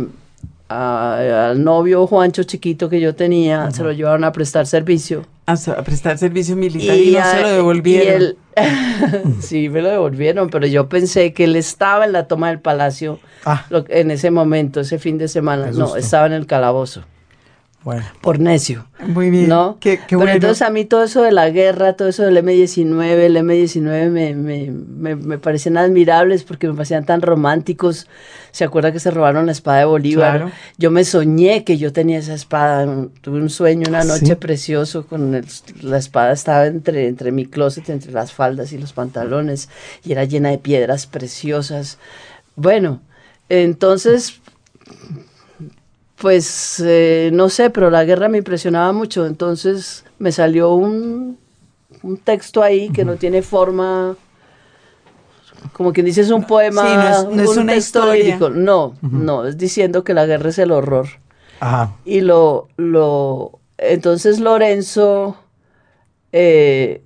a- al novio Juancho chiquito que yo tenía, se lo llevaron a prestar servicio. A prestar servicio militar y, no se lo devolvieron. él- sí, me lo devolvieron, pero yo pensé que él estaba en la toma del palacio Ah, lo- en ese momento, ese fin de semana. No, estaba en el calabozo, bueno. por necio. Muy bien. ¿no? Qué, qué Pero bueno. entonces a mí todo eso de la guerra, todo eso del M19, el M19 me, me, me, me parecían admirables porque me parecían tan románticos. ¿Se acuerda que se robaron la espada de Bolívar? Claro. Yo me soñé que yo tenía esa espada. Tuve un sueño una noche ¿Sí? precioso con el- la espada estaba entre, entre mi closet, entre las faldas y los pantalones y era llena de piedras preciosas. Bueno, entonces pues eh, no sé, pero la guerra me impresionaba mucho, entonces me salió un, un texto ahí que no tiene forma, como quien dice es un poema, Sí, no es- no es un una texto historia. lírico. No, no, es diciendo que la guerra es el horror. Ajá. Y lo, lo, entonces Lorenzo, eh,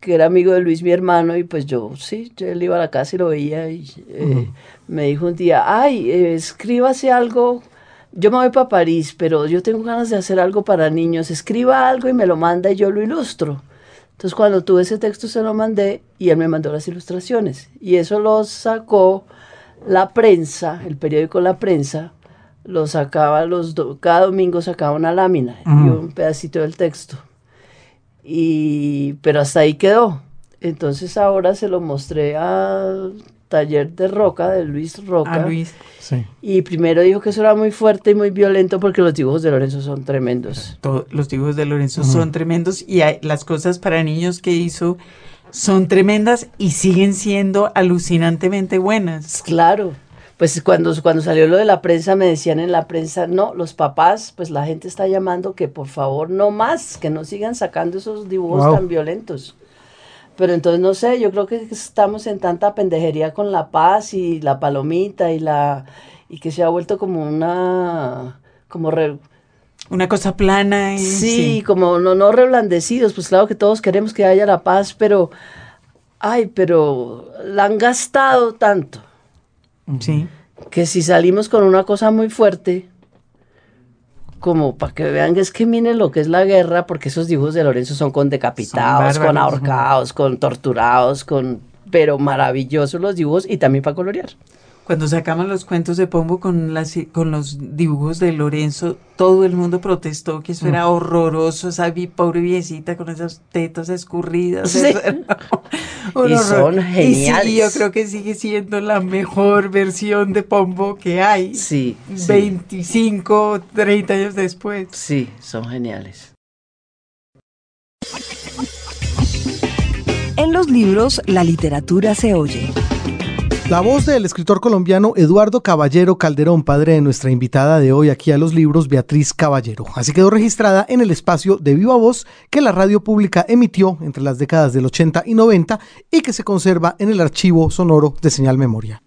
que era amigo de Luis, mi hermano, y pues yo, sí, yo, él iba a la casa y lo veía y eh, me dijo un día, ay, eh, escríbase algo, yo me voy para París, pero yo tengo ganas de hacer algo para niños, escriba algo y me lo manda y yo lo ilustro. Entonces cuando tuve ese texto se lo mandé y él me mandó las ilustraciones. Y eso lo sacó la prensa, el periódico La Prensa, lo sacaba los do- cada domingo sacaba una lámina y un pedacito del texto. Y pero hasta ahí quedó. Entonces ahora se lo mostré al taller de Roca, de Luis Roca. A Luis. Sí. Y primero dijo que eso era muy fuerte y muy violento porque los dibujos de Lorenzo son tremendos. Los dibujos de Lorenzo son tremendos y hay- las cosas para niños que hizo son tremendas y siguen siendo alucinantemente buenas. Claro, pues cuando, cuando salió lo de la prensa me decían en la prensa, no, los papás, pues la gente está llamando que por favor no más, que no sigan sacando esos dibujos Wow. tan violentos. Pero entonces no sé, yo creo que estamos en tanta pendejería con la paz y la palomita y la y que se ha vuelto como una como re- Una cosa plana y sí, como no no reblandecidos, pues claro que todos queremos que haya la paz, pero ay, pero la han gastado tanto sí. que si salimos con una cosa muy fuerte, como para que vean que es que miren lo que es la guerra, porque esos dibujos de Lorenzo son con decapitados, Son con ahorcados, con torturados, con pero maravillosos los dibujos y también para colorear. Cuando sacamos los cuentos de Pombo con, las, con los dibujos de Lorenzo, todo el mundo protestó que eso era horroroso, esa vi- pobre viejita con esas tetas escurridas. Sí. eso era un Y horror. son Y geniales. sí, yo creo que sigue siendo la mejor versión de Pombo que hay. Sí, sí, 25, 30 años después. sí, son geniales. En los libros, la literatura se oye. La voz del escritor colombiano Eduardo Caballero Calderón, padre de nuestra invitada de hoy aquí a los libros, Beatriz Caballero. Así quedó registrada en el espacio de Viva Voz que la radio pública emitió entre las décadas del 80 y 90 y que se conserva en el archivo sonoro de Señal Memoria.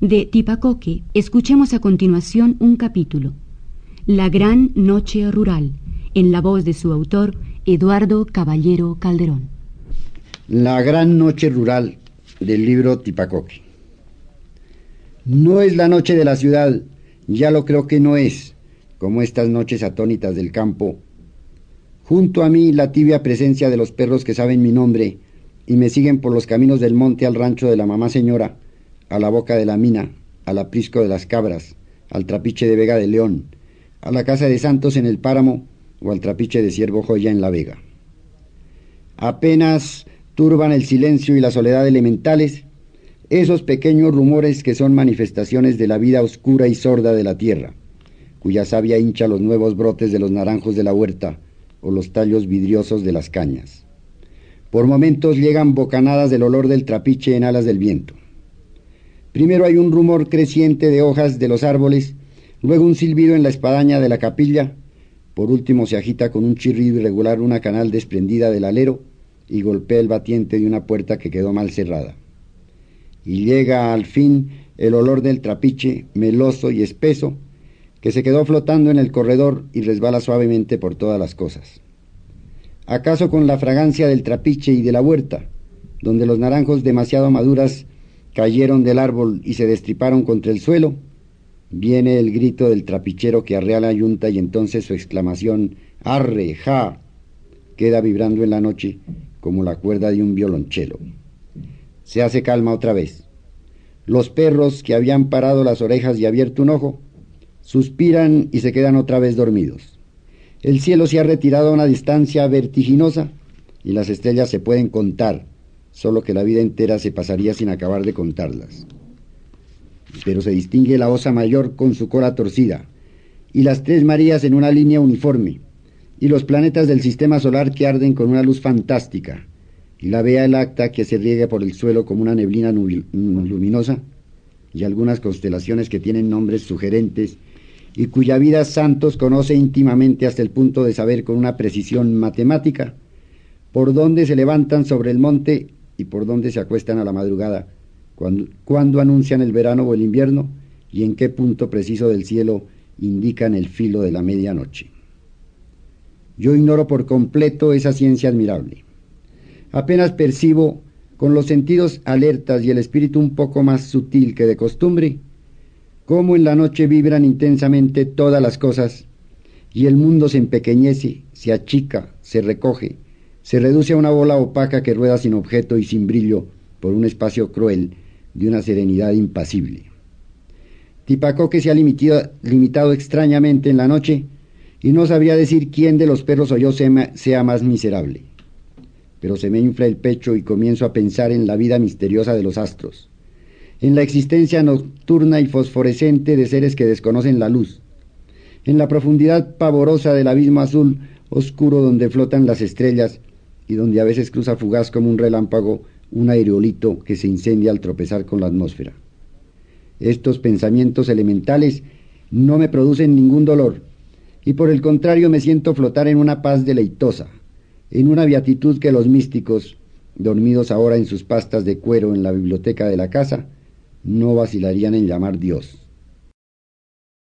De Tipacoque, escuchemos a continuación un capítulo. La Gran Noche Rural, en la voz de su autor, Eduardo Caballero Calderón. La gran noche rural del libro Tipacoque. No es la noche de la ciudad, ya lo creo que no es, como estas noches atónitas del campo. Junto a mí la tibia presencia de los perros que saben mi nombre y me siguen por los caminos del monte al rancho de la mamá señora, a la boca de la mina, al aprisco de las cabras, al trapiche de Vega de León, a la casa de Santos en el páramo o al trapiche de Ciervo Joya en la Vega. Apenas turban el silencio y la soledad elementales esos pequeños rumores que son manifestaciones de la vida oscura y sorda de la tierra, cuya savia hincha los nuevos brotes de los naranjos de la huerta o los tallos vidriosos de las cañas. Por momentos llegan bocanadas del olor del trapiche en alas del viento. Primero hay un rumor creciente de hojas de los árboles, luego un silbido en la espadaña de la capilla, por último se agita con un chirrido irregular una canal desprendida del alero y golpea el batiente de una puerta que quedó mal cerrada. Y llega al fin el olor del trapiche, meloso y espeso, que se quedó flotando en el corredor y resbala suavemente por todas las cosas. ¿Acaso con la fragancia del trapiche y de la huerta, donde los naranjos demasiado maduras cayeron del árbol y se destriparon contra el suelo? Viene el grito del trapichero que arrea la yunta y entonces su exclamación ¡Arre! ¡Ja! queda vibrando en la noche como la cuerda de un violonchelo. Se hace calma otra vez. Los perros que habían parado las orejas y abierto un ojo, suspiran y se quedan otra vez dormidos. El cielo se ha retirado a una distancia vertiginosa y las estrellas se pueden contar, solo que la vida entera se pasaría sin acabar de contarlas. Pero se distingue la osa mayor con su cola torcida, y las tres Marías en una línea uniforme, y los planetas del sistema solar que arden con una luz fantástica, y la vea el acta que se riega por el suelo como una neblina luminosa, y algunas constelaciones que tienen nombres sugerentes y cuya vida Santos conoce íntimamente hasta el punto de saber con una precisión matemática por dónde se levantan sobre el monte y por dónde se acuestan a la madrugada, cuando, anuncian el verano o el invierno y en qué punto preciso del cielo indican el filo de la medianoche. Yo ignoro por completo esa ciencia admirable. Apenas percibo, con los sentidos alertas y el espíritu un poco más sutil que de costumbre, cómo en la noche vibran intensamente todas las cosas y el mundo se empequeñece, se achica, se recoge, se reduce a una bola opaca que rueda sin objeto y sin brillo por un espacio cruel de una serenidad impasible. Tipacoque se ha limitado, limitado extrañamente en la noche y no sabría decir quién de los perros o yo sea, más miserable. Pero se me infla el pecho y comienzo a pensar en la vida misteriosa de los astros, en la existencia nocturna y fosforescente de seres que desconocen la luz, en la profundidad pavorosa del abismo azul oscuro donde flotan las estrellas y donde a veces cruza fugaz como un relámpago un aerolito que se incendia al tropezar con la atmósfera. Estos pensamientos elementales no me producen ningún dolor, y por el contrario me siento flotar en una paz deleitosa, en una beatitud que los místicos, dormidos ahora en sus pastas de cuero en la biblioteca de la casa, no vacilarían en llamar Dios.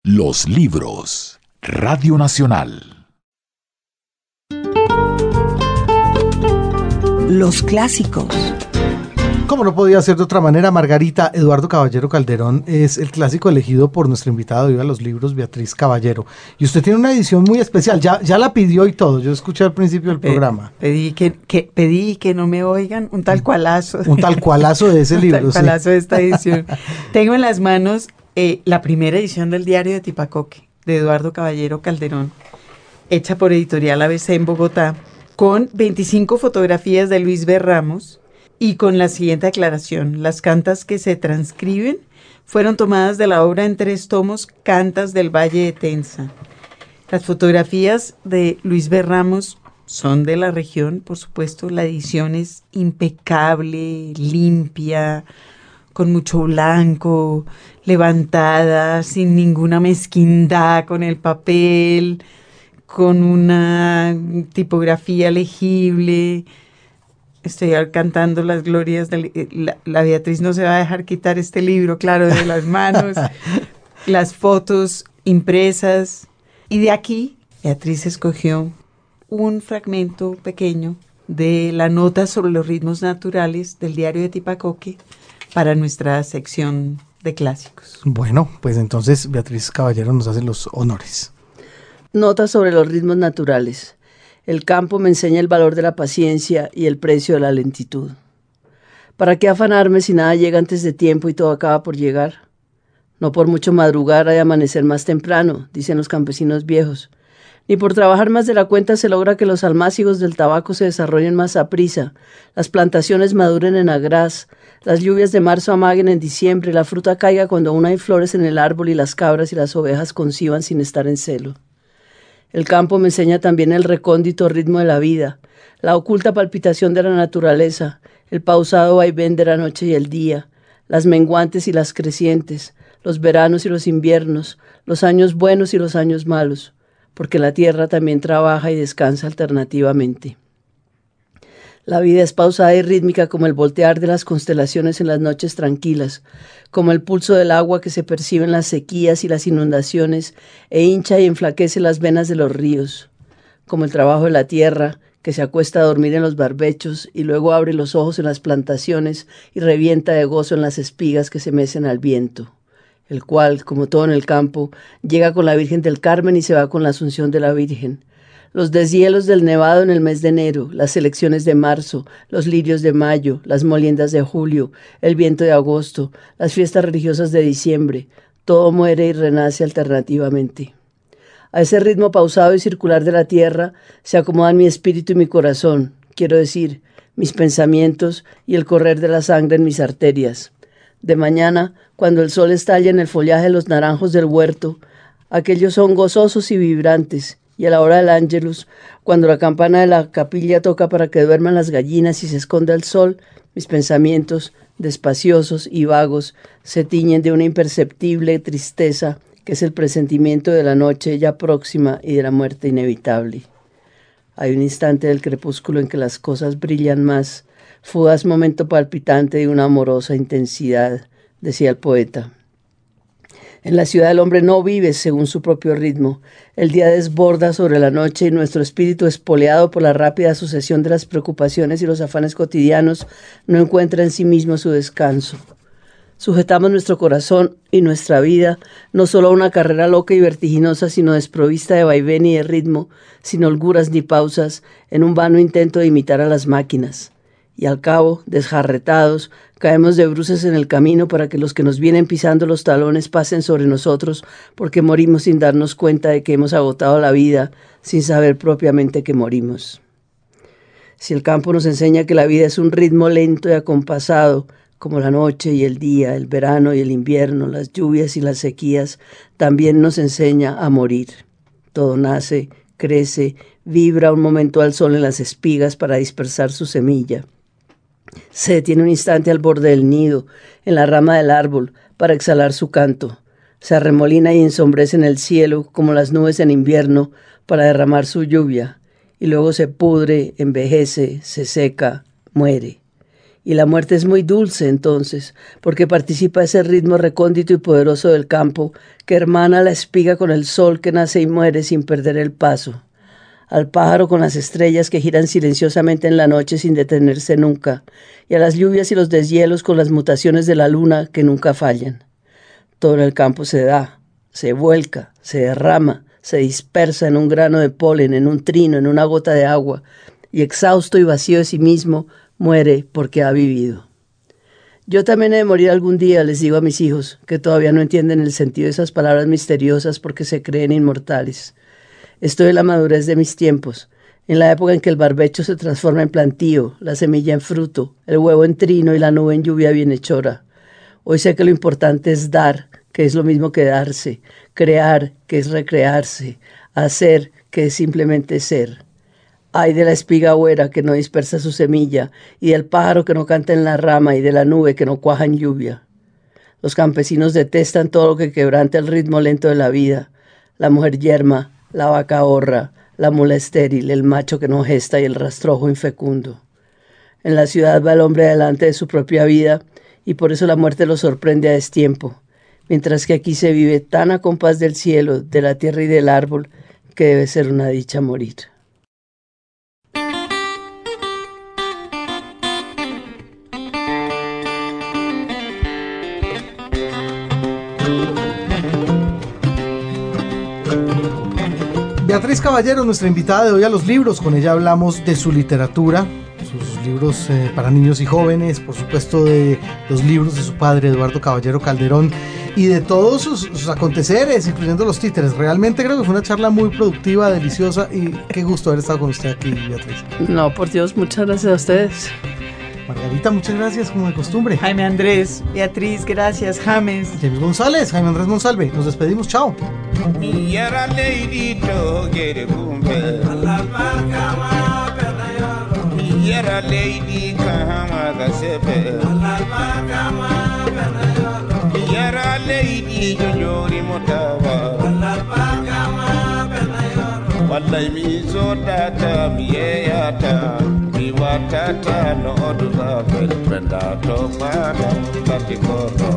Los libros. Radio Nacional. Los clásicos. Como no podía ser de otra manera, Margarita Eduardo Caballero Calderón es el clásico elegido por nuestro invitado de a los libros, Beatriz Caballero. Y usted tiene una edición muy especial, ya, ya la pidió y todo, yo escuché al principio del programa. Pedí que, que, pedí que no me oigan, un tal cualazo. Un tal cualazo de ese libro. un tal cualazo de esta edición. Tengo en las manos eh, la primera edición del diario de Tipacoque, de Eduardo Caballero Calderón, hecha por Editorial ABC en Bogotá, con 25 fotografías de Luis B. Ramos, y con la siguiente aclaración. Las cantas que se transcriben fueron tomadas de la obra en tres tomos Cantas del Valle de Tensa. Las fotografías de Luis B. Ramos son de la región, por supuesto. La edición es impecable, limpia, con mucho blanco, levantada, sin ninguna mezquindad con el papel, con una tipografía legible estoy cantando las glorias de eh, la, Beatriz no se va a dejar quitar este libro, claro, de las manos, las fotos impresas. Y de aquí, Beatriz escogió un fragmento pequeño de la nota sobre los ritmos naturales del diario de Tipacoque para nuestra sección de clásicos. Bueno, pues entonces Beatriz Caballero nos hace los honores. Nota sobre los ritmos naturales. El campo me enseña el valor de la paciencia y el precio de la lentitud. ¿Para qué afanarme si nada llega antes de tiempo y todo acaba por llegar? No por mucho madrugar hay amanecer más temprano, dicen los campesinos viejos. Ni por trabajar más de la cuenta se logra que los almácigos del tabaco se desarrollen más a prisa, las plantaciones maduren en agraz, las lluvias de marzo amaguen en diciembre, la fruta caiga cuando aún hay flores en el árbol y las cabras y las ovejas conciban sin estar en celo. El campo me enseña también el recóndito ritmo de la vida, la oculta palpitación de la naturaleza, el pausado vaivén de la noche y el día, las menguantes y las crecientes, los veranos y los inviernos, los años buenos y los años malos, porque la tierra también trabaja y descansa alternativamente. La vida es pausada y rítmica como el voltear de las constelaciones en las noches tranquilas, como el pulso del agua que se percibe en las sequías y las inundaciones e hincha y enflaquece las venas de los ríos, como el trabajo de la tierra que se acuesta a dormir en los barbechos y luego abre los ojos en las plantaciones y revienta de gozo en las espigas que se mecen al viento, el cual, como todo en el campo, llega con la Virgen del Carmen y se va con la Asunción de la Virgen, los deshielos del nevado en el mes de enero, las elecciones de marzo, los lirios de mayo, las moliendas de julio, el viento de agosto, las fiestas religiosas de diciembre, todo muere y renace alternativamente. A ese ritmo pausado y circular de la tierra se acomodan mi espíritu y mi corazón, quiero decir, mis pensamientos y el correr de la sangre en mis arterias. De mañana, cuando el sol estalla en el follaje de los naranjos del huerto, aquellos son gozosos y vibrantes, y a la hora del ángelus, cuando la campana de la capilla toca para que duerman las gallinas y se esconda el sol, mis pensamientos, despaciosos y vagos, se tiñen de una imperceptible tristeza que es el presentimiento de la noche ya próxima y de la muerte inevitable. Hay un instante del crepúsculo en que las cosas brillan más, fugaz momento palpitante de una amorosa intensidad, decía el poeta. En la ciudad el hombre no vive según su propio ritmo. El día desborda sobre la noche y nuestro espíritu, espoleado por la rápida sucesión de las preocupaciones y los afanes cotidianos, no encuentra en sí mismo su descanso. Sujetamos nuestro corazón y nuestra vida no solo a una carrera loca y vertiginosa, sino desprovista de vaivén y de ritmo, sin holguras ni pausas, en un vano intento de imitar a las máquinas y al cabo, desjarretados, caemos de bruces en el camino para que los que nos vienen pisando los talones pasen sobre nosotros, porque morimos sin darnos cuenta de que hemos agotado la vida, sin saber propiamente que morimos. Si el campo nos enseña que la vida es un ritmo lento y acompasado, como la noche y el día, el verano y el invierno, las lluvias y las sequías, también nos enseña a morir. Todo nace, crece, vibra un momento al sol en las espigas para dispersar su semilla se detiene un instante al borde del nido, en la rama del árbol, para exhalar su canto. Se arremolina y ensombrece en el cielo como las nubes en invierno para derramar su lluvia, y luego se pudre, envejece, se seca, muere. Y la muerte es muy dulce entonces, porque participa ese ritmo recóndito y poderoso del campo que hermana la espiga con el sol que nace y muere sin perder el paso, al pájaro con las estrellas que giran silenciosamente en la noche sin detenerse nunca, y a las lluvias y los deshielos con las mutaciones de la luna que nunca fallan. Todo el campo se da, se vuelca, se derrama, se dispersa en un grano de polen, en un trino, en una gota de agua, y exhausto y vacío de sí mismo, muere porque ha vivido. Yo también he de morir algún día, les digo a mis hijos, que todavía no entienden el sentido de esas palabras misteriosas porque se creen inmortales. Estoy en la madurez de mis tiempos, en la época en que el barbecho se transforma en plantío, la semilla en fruto, el huevo en trino y la nube en lluvia bienhechora. Hoy sé que lo importante es dar, que es lo mismo que darse, crear, que es recrearse, hacer, que es simplemente ser. Ay de la espiga huera que no dispersa su semilla, y del pájaro que no canta en la rama, y de la nube que no cuaja en lluvia. Los campesinos detestan todo lo que quebrante el ritmo lento de la vida, la mujer yerma, la vaca horra, la mula estéril, el macho que no gesta y el rastrojo infecundo. En la ciudad va el hombre delante de su propia vida, y por eso la muerte lo sorprende a destiempo, mientras que aquí se vive tan a compás del cielo, de la tierra y del árbol, que debe ser una dicha morir. Beatriz Caballero, nuestra invitada de hoy a los libros, con ella hablamos de su literatura, sus libros eh, para niños y jóvenes, por supuesto de los libros de su padre Eduardo Caballero Calderón y de todos sus, aconteceres, incluyendo los títeres. Realmente creo que fue una charla muy productiva, deliciosa y qué gusto haber estado con usted aquí, Beatriz. No, por Dios, muchas gracias a ustedes. Margarita, muchas gracias, como de costumbre. Jaime Andrés, Beatriz, gracias, James. James González, Jaime Andrés Monsalve. Nos despedimos, chao. wallahi mi tata mi yeyata mi watata no odula ɓeɗo prenda to fana bati koto